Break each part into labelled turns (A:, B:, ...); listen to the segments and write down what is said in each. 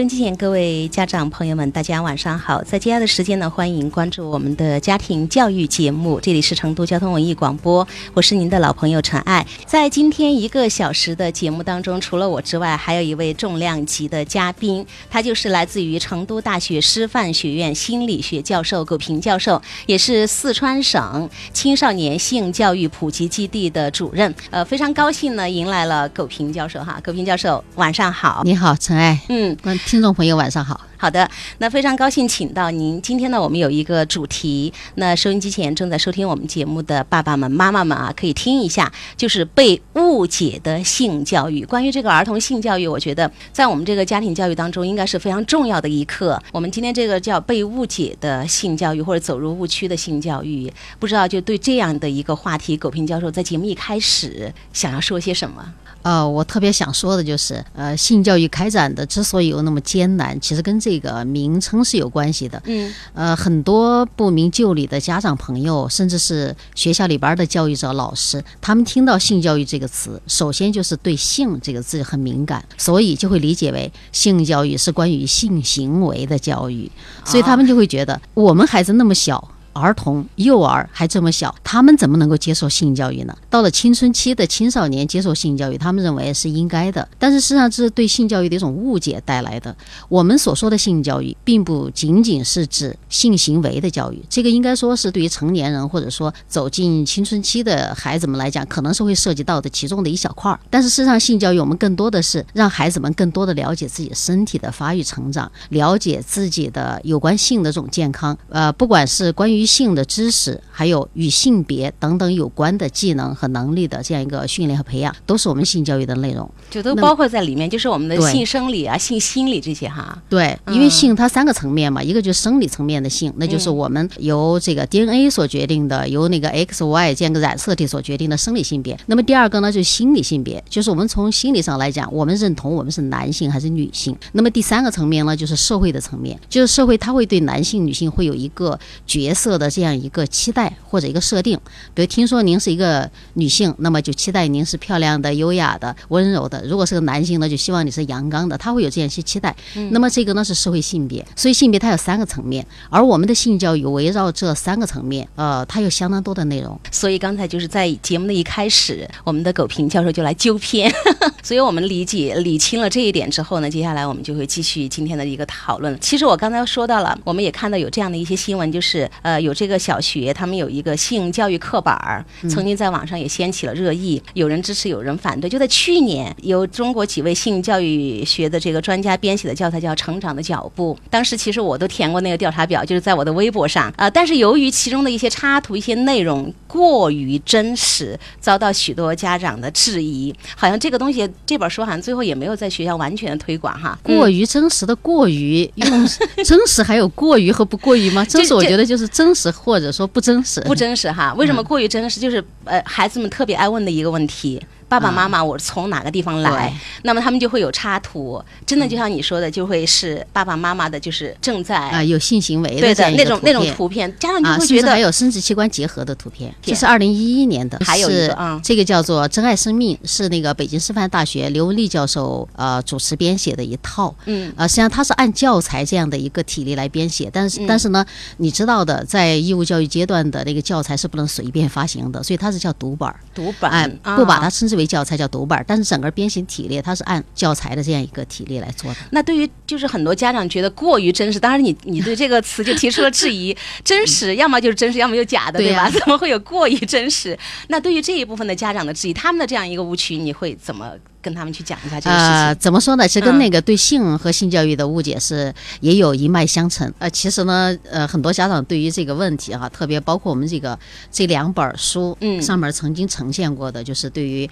A: 收音机前各位家长朋友们，大家晚上好！在接下来的时间呢，欢迎关注我们的家庭教育节目，这里是成都交通文艺广播，我是您的老朋友陈爱。在今天一个小时的节目当中，除了我之外，还有一位重量级的嘉宾，他就是来自于成都大学师范学院心理学教授苟平教授，也是四川省青少年性教育普及基地的主任。呃，非常高兴呢，迎来了苟平教授哈。苟平教授，晚上好。
B: 你好，陈爱。
A: 嗯。
B: 听众朋友，晚上好。
A: 好的，那非常高兴请到您。今天呢，我们有一个主题，那收音机前正在收听我们节目的爸爸们、妈妈们啊，可以听一下，就是被误解的性教育。关于这个儿童性教育，我觉得在我们这个家庭教育当中，应该是非常重要的一课。我们今天这个叫被误解的性教育，或者走入误区的性教育，不知道就对这样的一个话题，苟平教授在节目一开始想要说些什么？
B: 呃，我特别想说的就是，呃，性教育开展的之所以有那么艰难，其实跟这个名称是有关系的。
A: 嗯。
B: 呃，很多不明就里的家长朋友，甚至是学校里边的教育者、老师，他们听到性教育这个词，首先就是对性这个字很敏感，所以就会理解为性教育是关于性行为的教育，所以他们就会觉得我们孩子那么小。儿童、幼儿还这么小，他们怎么能够接受性教育呢？到了青春期的青少年接受性教育，他们认为是应该的。但是事实上这是对性教育的一种误解带来的。我们所说的性教育，并不仅仅是指性行为的教育，这个应该说是对于成年人或者说走进青春期的孩子们来讲，可能是会涉及到的其中的一小块儿。但是事实上，性教育我们更多的是让孩子们更多的了解自己身体的发育成长，了解自己的有关性的这种健康。呃，不管是关于于性的知识，还有与性别等等有关的技能和能力的这样一个训练和培养，都是我们性教育的内容，
A: 就都包括在里面，就是我们的性生理啊、性心理这些哈。
B: 对，因为性它三个层面嘛，一个就是生理层面的性，那就是我们由这个 DNA 所决定的，由那个 X、Y 这样一个染色体所决定的生理性别。那么第二个呢，就是心理性别，就是我们从心理上来讲，我们认同我们是男性还是女性。那么第三个层面呢，就是社会的层面，就是社会它会对男性、女性会有一个角色。的这样一个期待或者一个设定，比如听说您是一个女性，那么就期待您是漂亮的、优雅的、温柔的；如果是个男性呢，就希望你是阳刚的。他会有这样一些期待。那么这个呢是社会性别，所以性别它有三个层面，而我们的性教育围绕这三个层面，呃，它有相当多的内容。
A: 所以刚才就是在节目的一开始，我们的苟平教授就来纠偏，所以我们理解理清了这一点之后呢，接下来我们就会继续今天的一个讨论。其实我刚才说到了，我们也看到有这样的一些新闻，就是呃。有这个小学，他们有一个性教育课本儿，曾经在网上也掀起了热议，有人支持，有人反对。就在去年，由中国几位性教育学的这个专家编写的教材叫《成长的脚步》，当时其实我都填过那个调查表，就是在我的微博上啊。但是由于其中的一些插图、一些内容过于真实，遭到许多家长的质疑。好像这个东西，这本书好像最后也没有在学校完全的推广哈。
B: 过于真实的过于用真实，还有过于和不过于吗？真实，我觉得就是真。真实或者说不真实，
A: 不真实哈？为什么过于真实？就是呃，孩子们特别爱问的一个问题。爸爸妈妈，我从哪个地方来？那么他们就会有插图，真的就像你说的，就会是爸爸妈妈的，就是正在
B: 啊有性行为
A: 的那种那种图片，家长就会觉得
B: 还有生殖器官结合的图片。这是二零一一年的，
A: 还有
B: 是这个叫做《珍爱生命》，是那个北京师范大学刘文丽教授呃主持编写的一套。
A: 嗯，
B: 呃，实际上它是按教材这样的一个体例来编写，但是但是呢，你知道的，在义务教育阶段的那个教材是不能随便发行的，所以它是叫读本儿。
A: 读本
B: 儿，不把它称之为教材，叫读本儿。但是整个编写体例，它是按教材的这样一个体例来做的。
A: 那对于就是很多家长觉得过于真实，当然你你对这个词 就提出了质疑。真实要么就是真实，要么就假的，对吧？怎么会有过于真实？那对于这一部分的家长的质疑，他们的这样一个误区，你会怎么跟他们去讲一下这个事情？
B: 呃，怎么说呢？其实跟那个对性和性教育的误解是也有一脉相承。呃，其实呢，呃，很多家长对于这个问题哈，特别包括我们这个这两本书，
A: 嗯，
B: 上面曾经呈现过的，就是对于。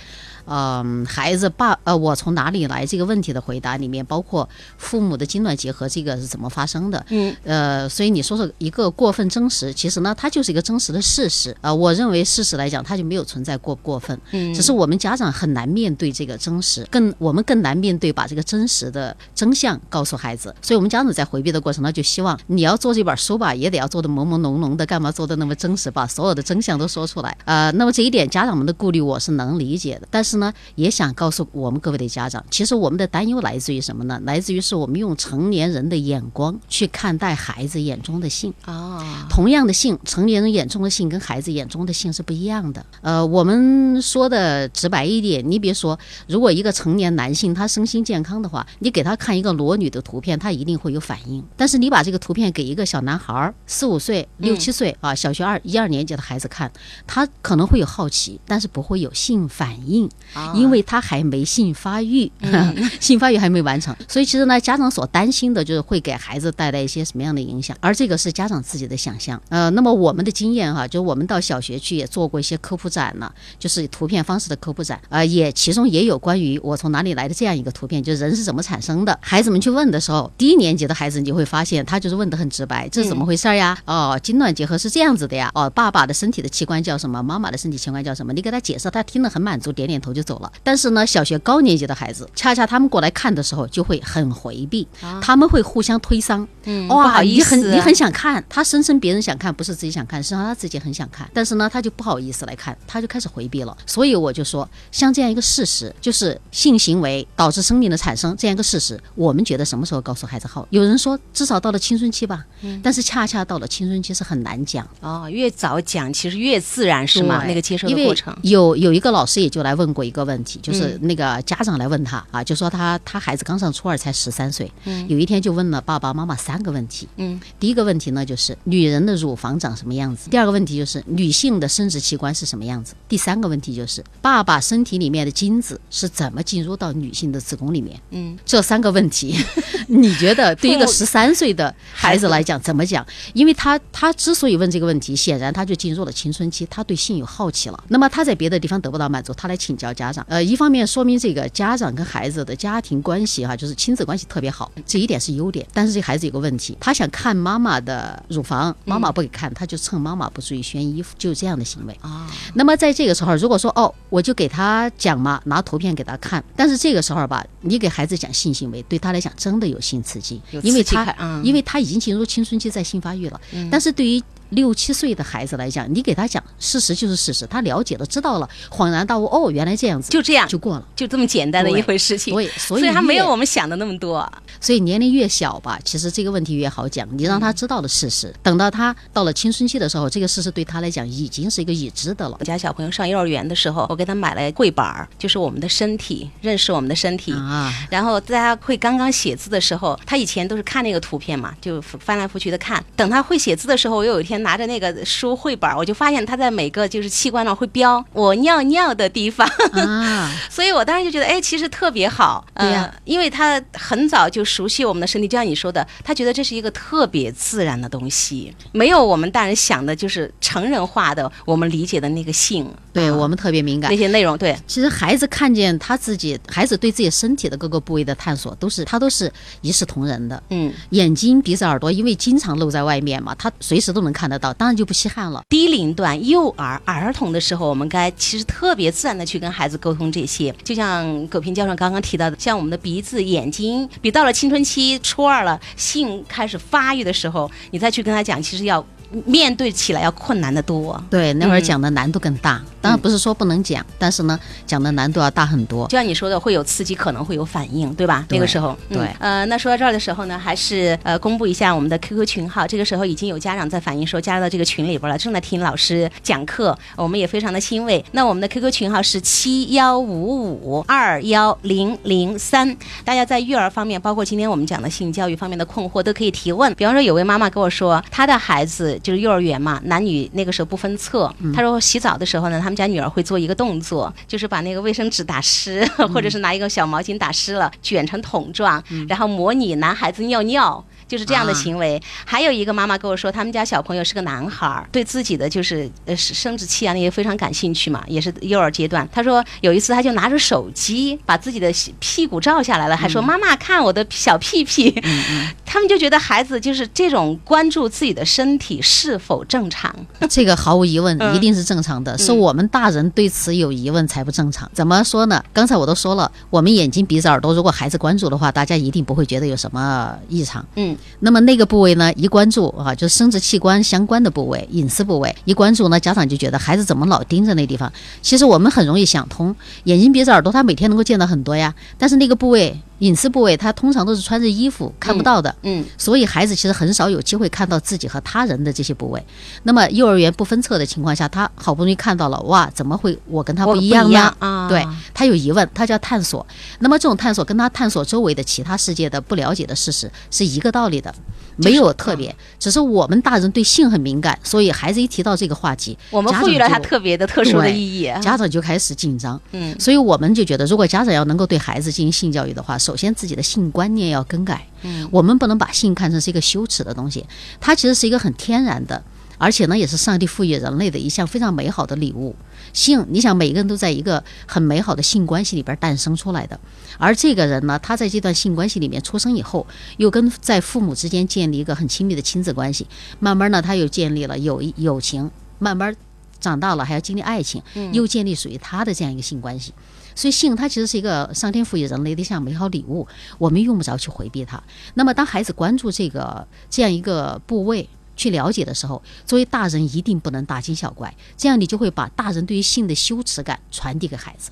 B: 嗯，孩子爸呃，我从哪里来这个问题的回答里面，包括父母的精卵结合这个是怎么发生的？
A: 嗯，
B: 呃，所以你说说一个过分真实，其实呢，它就是一个真实的事实。呃，我认为事实来讲，它就没有存在过过分，
A: 嗯，
B: 只是我们家长很难面对这个真真实，更我们更难面对把这个真实的真相告诉孩子。所以，我们家长在回避的过程中，就希望你要做这本书吧，也得要做的朦朦胧胧的，干嘛做的那么真实，把所有的真相都说出来。呃，那么这一点家长们的顾虑我是能理解的，但是呢，也想告诉我们各位的家长，其实我们的担忧来自于什么呢？来自于是我们用成年人的眼光去看待孩子眼中的性。
A: 哦，
B: 同样的性，成年人眼中的性跟孩子眼中的性是不一样的。呃，我们说的直白一点，你别说，如果一个成年男性他身心健康的话，你给他看一个裸女的图片，他一定会有反应。但是你把这个图片给一个小男孩儿，四五岁、六七岁啊，小学二一二年级的孩子看，他可能会有好奇，但是不会有性反应，因为他还没性发育，性发育还没完成。所以其实呢，家长所担心的就是会给孩子带来一些什么样的影响，而这个是家长自己的想象。呃，那么我们的经验哈，就我们到小学去也做过一些科普展呢，就是图片方式的科普展，呃，也其中也有关于我从哪里来的这样一个图片，就是人是怎么产生的。孩子们去问的时候，低年级的孩子你就会发现，他就是问的很直白，这是怎么回事呀？哦，精卵结合是这样子的呀。哦，爸爸的身体的器官叫什么？妈妈的身体器官叫什么？你给他解释，他听得很满足，点点头就走了。但是呢，小学高年级的孩子，恰恰他们过来看的时候就会很回避，他们会互相推搡。
A: 嗯，
B: 哇，
A: 不好意思，
B: 你很你很想看，他声称别人想看，不是自己想看，实际上他自己很想看，但是呢，他就不好意思来看，他就开始回避了。所以我就说，像这样一个事实，就是性行为导致生命的产生这样一个事实，我们觉得什么时候告诉孩子好？有人说至少到了青春期吧，但是恰恰到了青春期是很难讲。
A: 哦，越早讲其实越自然是吗？那个接受的过程。
B: 有有一个老师也就来问过一个问题，就是那个家长来问他啊，就说他他孩子刚上初二才十三岁，有一天就问了爸爸妈妈三个问题。
A: 嗯，
B: 第一个问题呢就是女人的乳房长什么样子，第二个问题就是女性的生殖器官是什么样子，第三个问题就是爸爸身体里面的精子是怎么进入到女性的子宫里面。
A: 嗯，
B: 这三个问题，你觉得对一个十三岁的孩子来讲怎么讲？因为他他之所以问这个问题，显然他就进入了青春期，他对性有好奇了。那么他在别的地方得不到满足，他来请教家长。呃，一方面说明这个家长跟孩子的家庭关系哈、就是亲子关系特别好，这一点是优点。但是这孩子有个问题，他想看妈妈的乳房，妈妈不给看，他就趁妈妈不注意掀衣服，就这样的行为。
A: 啊，
B: 那么在这个时候，如果说哦，我就给他讲嘛，拿图片给他看，但是这个时候吧，你给孩子讲性行为，对他来讲真的有性刺激。
A: 有，
B: 因为他因为他已经进入青春期，在性发育了。但是对于六七岁的孩子来讲，你给他讲事实就是事实，他了解了，知道了，恍然大悟，哦，原来这样子，
A: 就这样，
B: 就过了。
A: 就这么简单的一回事情。
B: 所以，所以
A: 他没有我们想的那么多。
B: 所以年龄越小吧，其实这个问题越好讲。你让他知道了事实，等到他到了青春期的时候，这个事实对他来讲已经是一个已知的了
A: 我。家小朋友上幼儿园的时候，我给他买了绘本儿，就是我们的身体，认识我们的身体。
B: 啊，
A: 然后在他会刚刚写字的时候，他以前都是看那个图片嘛，就翻来覆去的看。等他会写字的时候，我有一天拿着那个书绘本，我就发现他在每个就是器官上会标我尿尿的地方，
B: 啊，
A: 所以我当时就觉得，哎，其实特别好。
B: 对呀
A: 呃，因为他很早就熟悉我们的身体，就像你说的，他觉得这是一个特别自然的东西，没有我们大人想的，就是成人化的我们理解的那个性，啊
B: 对我们特别敏感
A: 那。些内容。对，
B: 其实孩子看见他自己，孩子对自己身体的各个部位的探索，都是他都是一视同仁的。
A: 嗯，
B: 眼睛、鼻子、耳朵，因为经常露在外面嘛，他随时都能看得到，当然就不稀罕了。
A: 低龄段幼儿儿童的时候，我们该其实特别自然的去跟孩子沟通这些，就像葛平教授刚刚提到的，像我们的鼻子、眼睛，比到了青春期初二了，性开始发育的时候，你再去跟他讲，其实要面对起来要困难的多。
B: 对，那会儿
A: 嗯
B: 讲的难度更大。当然不是说不能讲，但是呢，讲的难度要大很多。
A: 就像你说的，会有刺激，可能会有反应，对吧？
B: 对
A: 那个时候，嗯
B: 对
A: 呃，那说到这儿的时候呢，还是呃公布一下我们的 QQ 群号。这个时候已经有家长在反映说加入到这个群里边了，正在听老师讲课，我们也非常的欣慰。那我们的 QQ 群号是七幺五五二幺零零三，大家在育儿方面，包括今天我们讲的性教育方面的困惑，都可以提问。比方说，有位妈妈跟我说，她的孩子就是幼儿园嘛，男女那个时候不分册，他说洗澡的时候呢，他们家女儿会做一个动作，就是把那个卫生纸打湿，或者是拿一个小毛巾打湿了，卷成桶状，然后模拟男孩子尿尿。就是这样的
B: 啊
A: 行为。还有一个妈妈跟我说，他们家小朋友是个男孩儿，对自己的就是呃生生殖器啊那些非常感兴趣嘛，也是幼儿阶段。他说有一次他就拿着手机把自己的屁股照下来了，还说妈妈看我的小屁屁。他们就觉得孩子就是这种关注自己的身体是否正常？
B: 这个毫无疑问
A: 嗯
B: 一定是正常的，是我们大人对此有疑问才不正常。怎么说呢？刚才我都说了，我们眼睛、鼻子、耳朵，如果孩子关注的话，大家一定不会觉得有什么异常。
A: 嗯，
B: 那么那个部位呢，一关注啊，就是生殖器官相关的部位、隐私部位，一关注呢，家长就觉得孩子怎么老盯着那地方？其实我们很容易想通，眼睛、鼻子、耳朵，他每天能够见到很多呀，但是那个部位。隐私部位，他通常都是穿着衣服看不到的，
A: 嗯，
B: 所以孩子其实很少有机会看到自己和他人的这些部位。那么幼儿园不分册的情况下，他好不容易看到了，哇，怎么会我跟他不一样呢？
A: 啊？
B: 对他有疑问，他就要探索。那么这种探索跟他探索周围的其他世界的不了解的事实是一个道理的，没有特别，只是我们大人对性很敏感，所以孩子一提到这个话题，
A: 我们赋予了
B: 他
A: 特别的、特殊的意义。
B: 家长就开始紧张。
A: 嗯，
B: 所以我们就觉得，如果家长要能够对孩子进行性教育的话，首先自己的性观念要更改。
A: 嗯，
B: 我们不能把性看成是一个羞耻的东西，它其实是一个很天然的，而且呢，也是上帝赋予人类的一项非常美好的礼物。性，你想每个人都在一个很美好的性关系里边诞生出来的，而这个人呢，他在这段性关系里面出生以后，又跟在父母之间建立一个很亲密的亲子关系，慢慢呢，他又建立了友谊友情，慢慢长大了还要经历爱情，又建立属于他的这样一个性关系。所以性它其实是一个上天赋予人类的一项美好礼物，我们用不着去回避它。那么当孩子关注这个这样一个部位。去了解的时候，作为大人一定不能大惊小怪，这样你就会把大人对于性的羞耻感传递给孩子。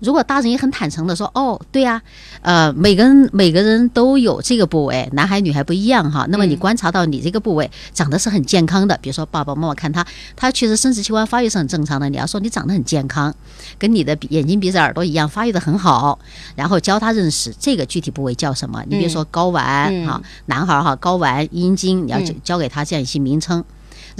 B: 如果大人也很坦诚的说，哦，对呀、呃，每个人每个人都有这个部位，男孩女孩不一样哈。那么你观察到你这个部位长得是很健康的，比如说爸爸妈妈看他，他其实生殖器官发育是很正常的。你要说你长得很健康，跟你的眼睛、鼻子、耳朵一样发育的很好，然后教他认识这个具体部位叫什么。你比如说睾丸
A: 嗯
B: 哈，男孩儿哈睾丸、阴茎，你要教教给他这样一些名称。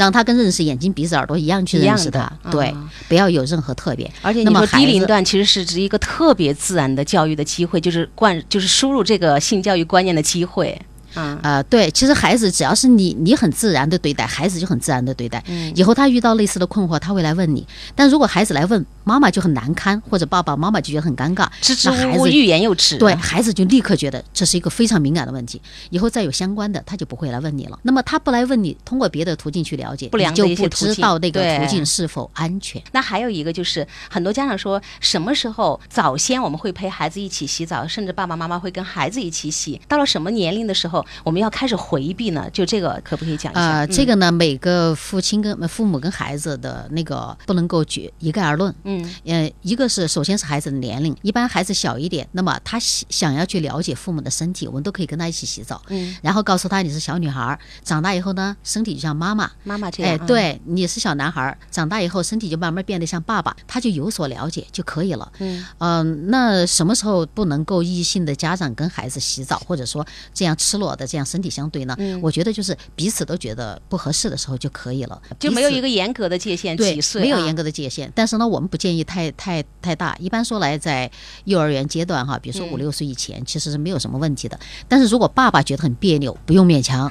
B: 让他跟认识眼睛、鼻子、耳朵一样去认识
A: 的
B: 他，对
A: 啊，
B: 不要有任何特别。
A: 而且
B: 那么
A: 你说低龄段其实是指一个特别自然的教育的机会，就是灌，就是输入这个性教育观念的机会。嗯
B: 呃，对，其实孩子只要是你你很自然的对待，孩子就很自然的对待。
A: 嗯
B: 以后他遇到类似的困惑，他会来问你。但如果孩子来问，妈妈就很难堪，或者爸爸妈妈就觉得很尴尬，
A: 支支吾吾、
B: 子
A: 欲言又止。
B: 对孩子就立刻觉得这是一个非常敏感的问题，以后再有相关的，他就不会来问你了。那么他不来问你，通过别的途径去了解，
A: 不良
B: 你就不知道那个途径是否安全。
A: 那还有一个就是，很多家长说，什么时候早先我们会陪孩子一起洗澡，甚至爸爸妈妈会跟孩子一起洗，到了什么年龄的时候，我们要开始回避呢？就这个可不可以讲一下？
B: 呃，
A: 嗯
B: 这个呢，每个父亲跟父母跟孩子的那个不能够举一概而论。
A: 嗯
B: 呃，一个是首先是孩子的年龄，一般孩子小一点，那么他想想要去了解父母的身体，我们都可以跟他一起洗澡，
A: 嗯，
B: 然后告诉他你是小女孩，长大以后呢，身体就像妈妈。
A: 妈妈这样，
B: 哎，
A: 嗯，
B: 对，你是小男孩，长大以后身体就慢慢变得像爸爸，他就有所了解就可以了。
A: 嗯
B: 嗯、那什么时候不能够异性的家长跟孩子洗澡，或者说这样赤裸的这样身体相对呢？
A: 嗯
B: 我觉得就是彼此都觉得不合适的时候就可以了，
A: 就没有一个严格的界限，
B: 对
A: 几，岁、啊、
B: 没有严格的界限。但是呢，我们不建议太太太大。一般说来，在幼儿园阶段哈，比如说
A: 嗯
B: 五六岁以前，其实是没有什么问题的。但是如果爸爸觉得很别扭，不用勉强。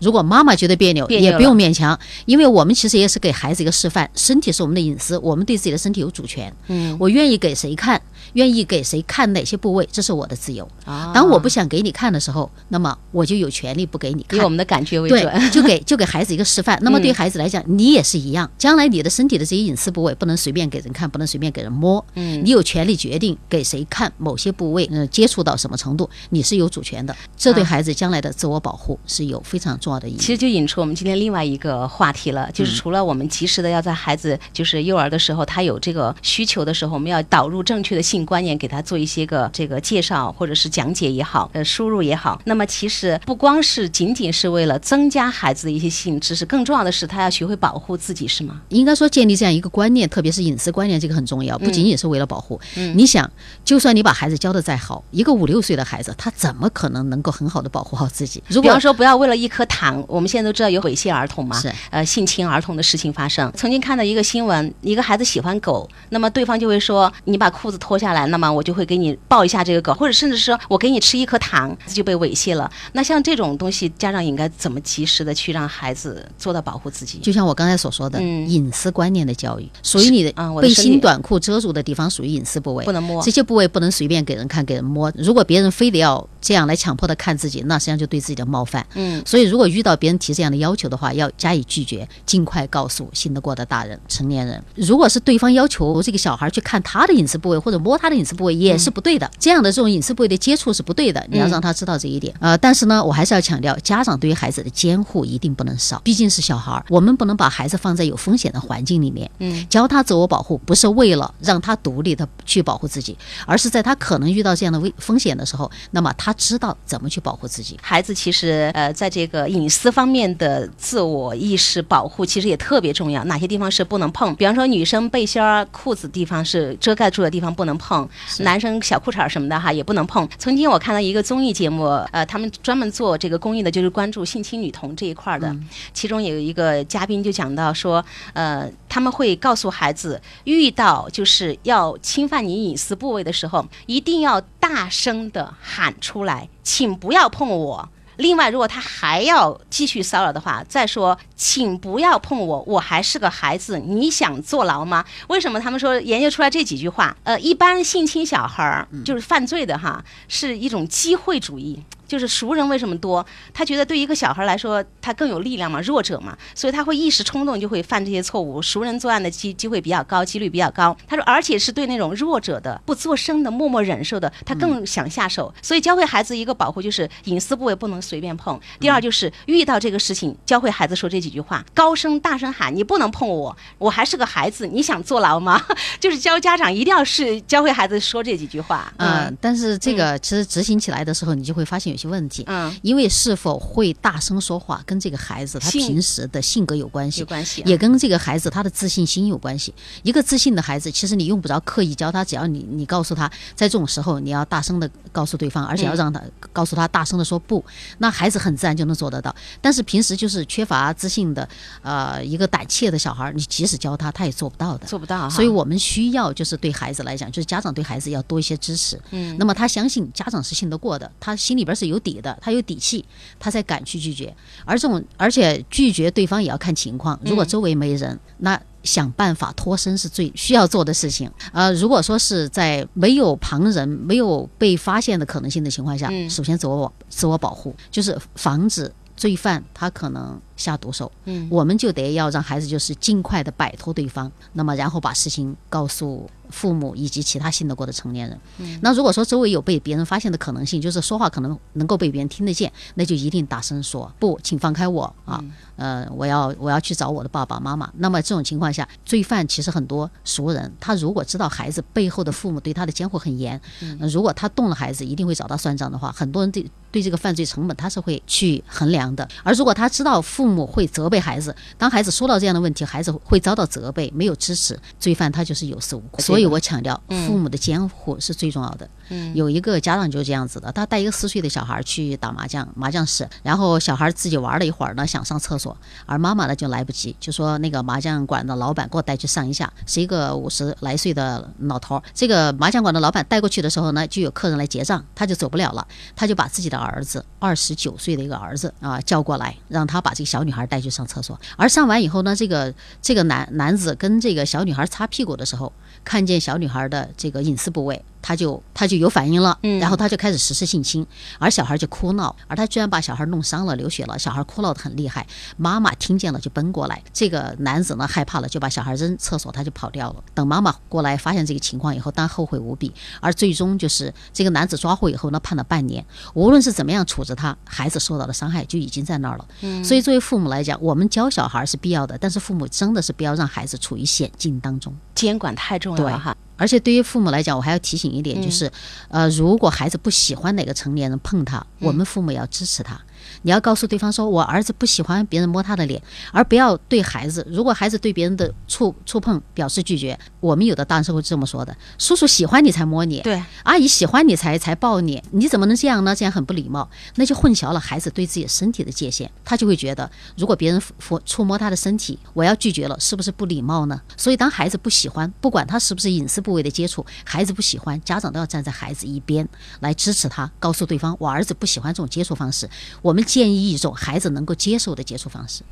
B: 如果妈妈觉得别扭，
A: 别扭
B: 也不用勉强，因为我们其实也是给孩子一个示范，身体是我们的隐私，我们对自己的身体有主权。
A: 嗯
B: 我愿意给谁看，愿意给谁看哪些部位，这是我的自由。
A: 啊，
B: 当我不想给你看的时候，那么我就有权利不给你看
A: 以我。们的感觉为准。
B: 对，就给就给孩子一个示范。那么对
A: 嗯
B: 孩子来讲，你也是一样。将来你的身体的这些隐私部位不能随便给人看，不能随便给人摸。
A: 嗯
B: 你有权利决定给谁看某些部位，嗯、接触到什么程度，你是有主权的。这对
A: 啊
B: 孩子将来的自我保护是有非常重要的意义。
A: 其实就引出我们今天另外一个话题了，
B: 嗯
A: 就是除了我们及时的要在孩子就是幼儿的时候，他有这个需求的时候，我们要导入正确的性观念，给他做一些个这个介绍或者是讲解也好，呃，输入也好。那么其实不光是仅仅是为了增加孩子的一些性知识，更重要的是他要学会保护自己，是吗？
B: 应该说建立这样一个观念，特别是隐私观念，这个很重要，不仅仅是为了保护。你想，就算你把孩子教的再好，一个五六岁的孩子，他怎么可能能够很好的保护好自己？如果
A: 比方说，不要为了一颗糖，我们现在都知道有猥亵儿童嘛，
B: 是
A: 呃性侵儿童的事情发生。曾经看到一个新闻，一个孩子喜欢狗，那么对方就会说，你把裤子脱下来，那么我就会给你抱一下这个狗，或者甚至说我给你吃一颗糖，就被猥亵了。那像这种东西，家长应该怎么及时的去让孩子做到保护自己？
B: 就像我刚才所说的，
A: 嗯
B: 隐私观念的教育，属于你的背心短裤遮住的地方属于隐私部位
A: 不，能摸
B: 这。些部位不能随便给人看、给人摸。如果别人非得要这样来强迫的看自己，那实际上就对自己的冒犯。
A: 嗯，
B: 所以如果遇到别人提这样的要求的话，要加以拒绝，尽快告诉信得过的大人、成年人。如果是对方要求这个小孩去看他的隐私部位或者摸他的隐私部位，也是不对的。这样的这种隐私部位的接触是不对的，你要让他知道这一点。呃，但是呢，我还是要强调，家长对于孩子的监护一定不能少，毕竟是小孩儿，我们不能把孩子放在有风险的环境里面。
A: 嗯，
B: 教他自我保护，不是为了让他独立的去保护自己，而是在他可能遇到这样的危风险的时候，那么他知道怎么去保护自己。
A: 孩子其实呃，在这个隐私方面的自我意识保护，其实也特别重要。哪些地方是不能碰？比方说，女生背心儿、裤子地方是遮盖住的地方不能碰，男生小裤衩儿什么的哈也不能碰。曾经我看到一个综艺节目，呃，他们专门做这个公益的，就是关注性侵女童这一块儿的。其中有一个嘉宾就讲到说，呃，他们会告诉孩子，遇到就是要侵犯你隐私部位的时候，一定要大声的喊出来，请不要碰我。另外，如果他还要继续骚扰的话，再说，请不要碰我，我还是个孩子，你想坐牢吗？为什么他们说研究出来这几句话？呃，一般性侵小孩儿就是犯罪的哈，是一种机会主义。就是熟人为什么多？他觉得对一个小孩来说，他更有力量嘛，弱者嘛，所以他会一时冲动就会犯这些错误。熟人作案的机机会比较高，几率比较高。他说，而且是对那种弱者的、不作声的、默默忍受的，他更想下手。所以教会孩子一个保护，就是隐私部位不能随便碰。第二就是遇到这个事情，教会孩子说这几句话，高声大声喊：“你不能碰我，我还是个孩子，你想坐牢吗？” 就是教家长一定要是教会孩子说这几句话。
B: 嗯，但是这个其实执行起来的时候，你就会发现有些问题。
A: 嗯，
B: 因为是否会大声说话，跟这个孩子他平时的性格有关系
A: 有。关系啊。
B: 也跟这个孩子他的自信心有关系。一个自信的孩子，其实你用不着刻意教他，只要你你告诉他，在这种时候你要大声的告诉对方，而且要让他、告诉他大声的说不，那孩子很自然就能做得到。但是平时就是缺乏自信的，呃，一个胆怯的小孩儿，你即使教他，他也做不到的。
A: 做不到。
B: 所以我们需要就是对孩子来讲，就是家长对孩子要多一些支持。
A: 嗯，
B: 那么他相信家长是信得过的，他心里边是有底的，他有底气，他才敢去拒绝。而这种而且拒绝对方也要看情况，如果周围没人，那。想办法脱身是最需要做的事情。呃，如果说是在没有旁人、没有被发现的可能性的情况下，
A: 嗯
B: 首先自我自我保护，就是防止罪犯他可能下毒手。
A: 嗯，
B: 我们就得要让孩子就是尽快的摆脱对方，那么然后把事情告诉父母以及其他信得过的成年人。
A: 嗯
B: 那如果说周围有被别人发现的可能性，就是说话可能能够被别人听得见，那就一定大声说不，请放开我啊！呃，我要我要去找我的爸爸妈妈。那么这种情况下，罪犯其实很多熟人，他如果知道孩子背后的父母对他的监护很严，嗯如果他动了孩子，一定会找他算账的话，很多人对对这个犯罪成本他是会去衡量的。而如果他知道父母会责备孩子，当孩子说到这样的问题，孩子会遭到责备，没有支持，罪犯他就是有恃无恐。所以我强调，父母的监护是最重要的。嗯有一个家长就是这样子的，他带一个四岁的小孩去打麻将，麻将室，然后小孩自己玩了一会儿呢，想上厕所，而妈妈呢就来不及，就说那个麻将馆的老板给我带去上一下，是一个五十来岁的老头。这个麻将馆的老板带过去的时候呢，就有客人来结账，他就走不了了，他就把自己的儿子二十九岁的一个儿子啊叫过来，让他把这个小女孩带去上厕所。而上完以后呢，这个这个男男子跟这个小女孩擦屁股的时候，看见小女孩的这个隐私部位，他就他就有反应了，
A: 嗯
B: 然后他就开始实施性侵，而小孩就哭闹，而他居然把小孩弄伤了，流血了，小孩哭闹的很厉害，妈妈听见了就奔过来，这个男子呢害怕了，就把小孩扔厕所，他就跑掉了。等妈妈过来发现这个情况以后，当然后悔无比，而最终就是这个男子抓获以后呢，判了半年，无论是怎么样处置他，孩子受到的伤害就已经在那儿了。所以作为父母来讲，我们教小孩是必要的，但是父母真的是不要让孩子处于险境当中。
A: 监管太重要了哈。
B: 而且对于父母来讲，我还要提醒一点，就是，呃，如果孩子不喜欢哪个成年人碰他，我们父母也要支持他。你要告诉对方说，我儿子不喜欢别人摸他的脸，而不要对孩子。如果孩子对别人的触触碰表示拒绝，我们有的大人是会这么说的：叔叔喜欢你才摸你，
A: 对，
B: 阿姨喜欢你才才抱你，你怎么能这样呢？这样很不礼貌，那就混淆了孩子对自己身体的界限。他就会觉得，如果别人抚触摸他的身体，我要拒绝了，是不是不礼貌呢？所以，当孩子不喜欢，不管他是不是隐私部位的接触，孩子不喜欢，家长都要站在孩子一边来支持他，告诉对方，我儿子不喜欢这种接触方式。我我们建议一种孩子能够接受的接触方式。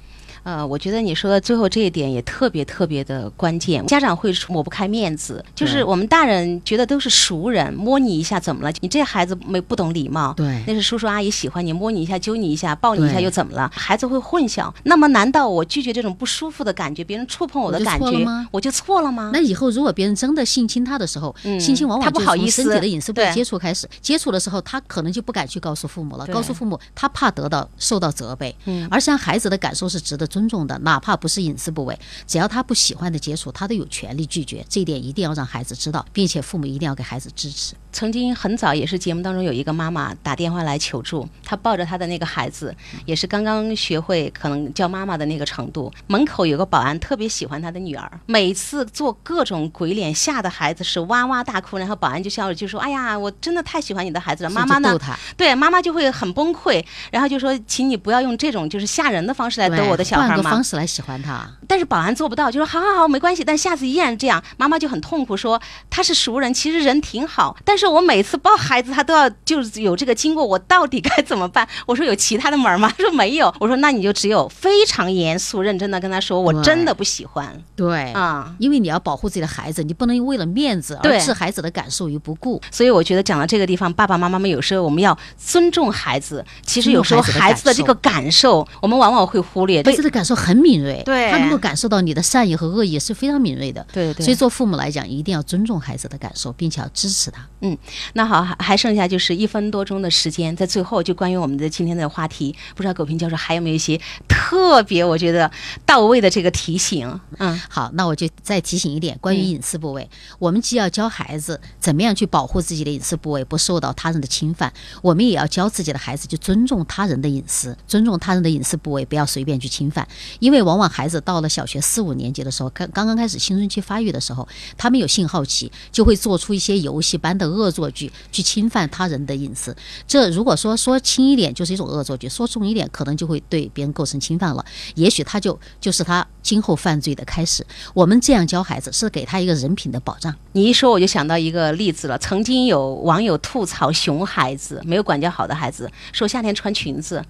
A: 呃，我觉得你说的最后这一点也特别特别的关键，家长会抹不开面子，就是我们大人觉得都是熟人，摸你一下怎么了？你这孩子没不懂礼貌，
B: 对
A: 那是叔叔阿姨喜欢你，摸你一下、揪你一下、抱你一下又怎么了？孩子会混淆。那么难道我拒绝这种不舒服的感觉，别人触碰我的
B: 我就
A: 感觉
B: 错了吗，
A: 我就错了吗？
B: 那以后如果别人真的性侵他的时候，
A: 嗯
B: 性侵往往就是从
A: 不好意思
B: 身体的隐私部位接触开始，接触的时候他可能就不敢去告诉父母了，告诉父母他怕得到受到责备。
A: 嗯
B: 而实际上孩子的感受是值得尊重的，哪怕不是隐私部位，只要他不喜欢的接触，他都有权利拒绝。这一点一定要让孩子知道，并且父母一定要给孩子支持。
A: 曾经很早也是节目当中有一个妈妈打电话来求助，她抱着她的那个孩子，也是刚刚学会可能叫妈妈的那个程度。门口有个保安特别喜欢她的女儿，每次做各种鬼脸，吓得孩子是哇哇大哭。然后保安就笑着就说：“哎呀，我真的太喜欢你的孩子了。”妈妈呢对，妈妈就会很崩溃，然后就说：“请你不要用这种就是吓人的方式来逗我的小孩
B: 换个
A: 嘛。”
B: 方式来喜欢他。
A: 但是保安做不到，就说好好好，没关系，但下次依然这样。妈妈就很痛苦说，他是熟人，其实人挺好，但是我每次抱孩子，他都要就是有这个经过，我到底该怎么办？我说有其他的门吗？他说没有。我说那你就只有非常严肃认真的跟他说，我真的不喜欢
B: 对。
A: 啊。
B: 因为你要保护自己的孩子，你不能为了面子而置孩子的感受于不顾。
A: 所以我觉得讲到这个地方，爸爸妈妈们有时候我们要尊重孩子，其实有时候
B: 孩子的
A: 孩子的这个感受，我们往往会忽略。
B: 孩子的感受很敏锐，
A: 对
B: 他能够感受到你的善意和恶意是非常敏锐的。
A: 对对对
B: 所以做父母来讲，一定要尊重孩子的感受，并且要支持他。
A: 嗯那好，还还剩下就是一分多钟的时间，在最后就关于我们的今天的话题，不知道苟平教授还有没有一些特别我觉得到位的这个提醒？嗯，
B: 好，那我就再提醒一点，关于隐私部位，我们既要教孩子怎么样去保护自己的隐私部位不受到他人的侵犯，我们也要教自己的孩子去尊重他人的隐私，尊重他人的隐私部位，不要随便去侵犯。因为往往孩子到了小学四五年级的时候，刚刚刚开始青春期发育的时候，他们有性好奇，就会做出一些游戏般的恶作剧去侵犯他人的隐私。这如果说说轻一点就是一种恶作剧，说重一点可能就会对别人构成侵犯了。也许他就就是他今后犯罪的开始。我们这样教孩子是给他一个人品的保障。
A: 你一说我就想到一个例子了。曾经有网友吐槽熊孩子没有管教好的孩子，说夏天穿裙子。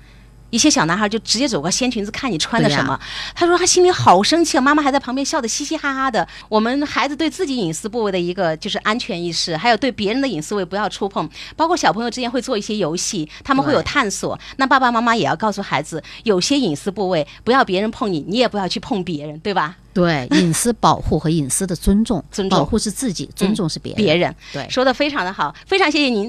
A: 一些小男孩就直接走过掀裙子看你穿的什么，他说他心里好生气啊，妈妈还在旁边笑得嘻嘻哈哈的。我们孩子对自己隐私部位的一个就是安全意识，还有对别人的隐私位不要触碰，包括小朋友之间会做一些游戏，他们会有探索。那爸爸妈妈也要告诉孩子，有些隐私部位不要别人碰你，你也不要去碰别人，对吧？
B: 对 隐私保护和隐私的尊重，
A: 尊重
B: 保护是自己，尊重是别人。
A: 别人
B: 对。
A: 说的非常的好，非常谢谢您。